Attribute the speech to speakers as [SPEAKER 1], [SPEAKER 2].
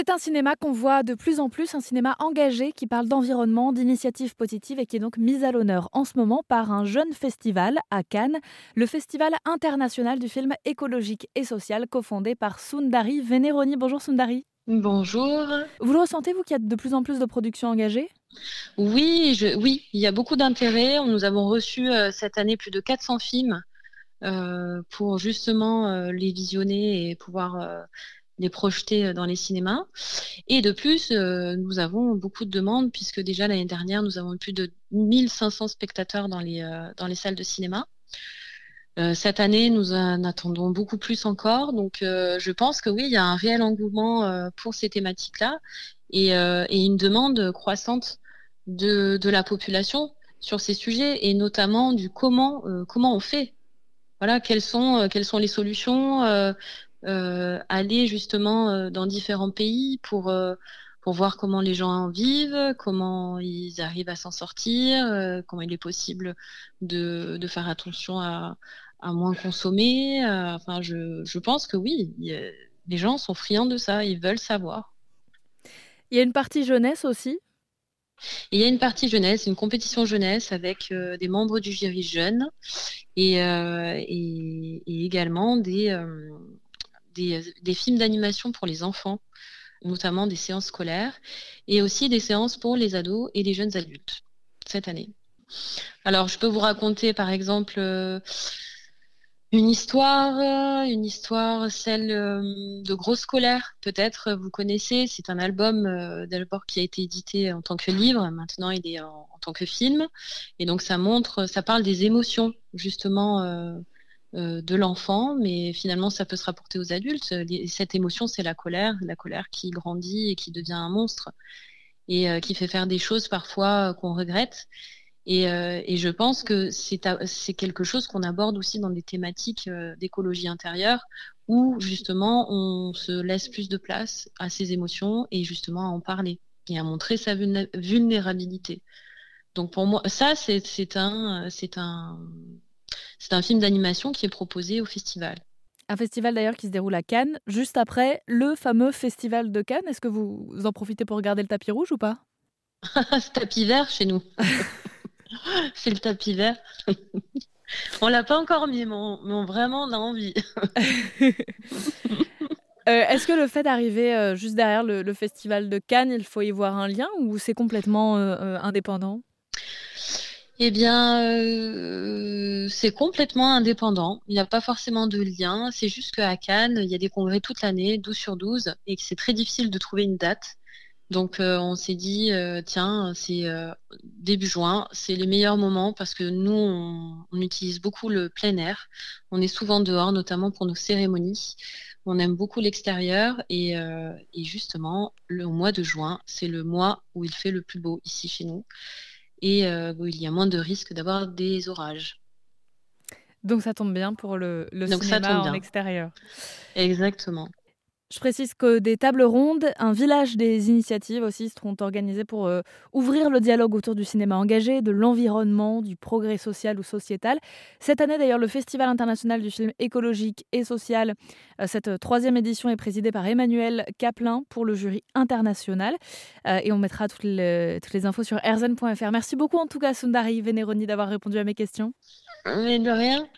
[SPEAKER 1] C'est un cinéma qu'on voit de plus en plus, un cinéma engagé qui parle d'environnement, d'initiatives positives et qui est donc mis à l'honneur en ce moment par un jeune festival à Cannes, le Festival international du film écologique et social cofondé par Sundari Veneroni. Bonjour Sundari.
[SPEAKER 2] Bonjour.
[SPEAKER 1] Vous le ressentez, vous, qu'il y a de plus en plus de productions engagées?
[SPEAKER 2] Oui, oui, il y a beaucoup d'intérêt. Nous avons reçu euh, cette année plus de 400 films euh, pour justement euh, les visionner et pouvoir les projeter euh, dans les cinémas. Et de plus, euh, nous avons beaucoup de demandes puisque déjà l'année dernière, nous avons eu plus de 1500 spectateurs dans les, euh, dans les salles de cinéma. cette année, nous en attendons beaucoup plus encore. Donc, je pense que oui, il y a un réel engouement pour ces thématiques-là et, et, une demande croissante de, de, la population sur ces sujets et notamment du comment, comment on fait. Voilà, quelles sont, quelles sont les solutions aller justement euh, dans différents pays pour euh, pour voir comment les gens en vivent, comment ils arrivent à s'en sortir, comment il est possible de, de faire attention à, à moins consommer. enfin, je, je, pense que oui, les gens sont friands de ça, ils veulent savoir.
[SPEAKER 1] Il y a une partie jeunesse aussi?
[SPEAKER 2] Il y a une partie jeunesse, une compétition jeunesse avec des membres du jury jeune et, et, et, également des, des, films d'animation pour les enfants, notamment des séances scolaires, et aussi des séances pour les ados et les jeunes adultes cette année. Alors, je peux vous raconter, par exemple, euh, une histoire, euh, une histoire, celle euh, de Grosse Colère, peut-être vous connaissez. C'est un album d'abord qui a été édité en tant que livre. Maintenant, il est en, en, tant que film. Et donc, ça montre, ça parle des émotions, justement, euh, de l'enfant, mais finalement ça peut se rapporter aux adultes. Cette émotion, c'est la colère, la colère qui grandit et qui devient un monstre et euh, qui fait faire des choses parfois euh, qu'on regrette. Et, je pense que c'est quelque chose qu'on aborde aussi dans des thématiques d'écologie intérieure où justement on se laisse plus de place à ces émotions et justement à en parler et à montrer sa vulnérabilité. Donc pour moi, ça c'est un, c'est un, c'est un film d'animation qui est proposé au festival.
[SPEAKER 1] Un festival d'ailleurs qui se déroule à Cannes, juste après le fameux festival de Cannes. Est-ce que vous en profitez pour regarder le tapis rouge ou pas?
[SPEAKER 2] Ce tapis vert chez nous. c'est le tapis vert. on l'a pas encore mis, mais on, vraiment on a envie.
[SPEAKER 1] Euh, est-ce que le fait d'arriver euh, juste derrière le, festival de Cannes, il faut y voir un lien ou c'est complètement euh, indépendant?
[SPEAKER 2] Eh bien, euh, c'est complètement indépendant. Il n'y a pas forcément de lien. C'est juste qu'à Cannes, il y a des congrès toute l'année, 12 sur 12, et que c'est très difficile de trouver une date. Donc, euh, on s'est dit, euh, tiens, c'est début juin, c'est les meilleurs moments parce que nous, on, utilise beaucoup le plein air. On est souvent dehors, notamment pour nos cérémonies. On aime beaucoup l'extérieur et, et, justement, le mois de juin, c'est le mois où il fait le plus beau ici chez nous et euh, où il y a moins de risques d'avoir des orages.
[SPEAKER 1] Donc ça tombe bien pour le, le cinéma en extérieur.
[SPEAKER 2] Exactement.
[SPEAKER 1] Je précise que des tables rondes, un village des initiatives aussi seront organisées pour euh, ouvrir le dialogue autour du cinéma engagé, de l'environnement, du progrès social ou sociétal. Cette année d'ailleurs, le Festival international du film écologique et social, euh, cette troisième édition est présidée par Emmanuel Caplin pour le jury international. Euh, et on mettra toutes les, toutes les infos sur erzen.fr. Merci beaucoup en tout cas Sundari Veneroni d'avoir répondu à mes questions.
[SPEAKER 2] Mais de rien.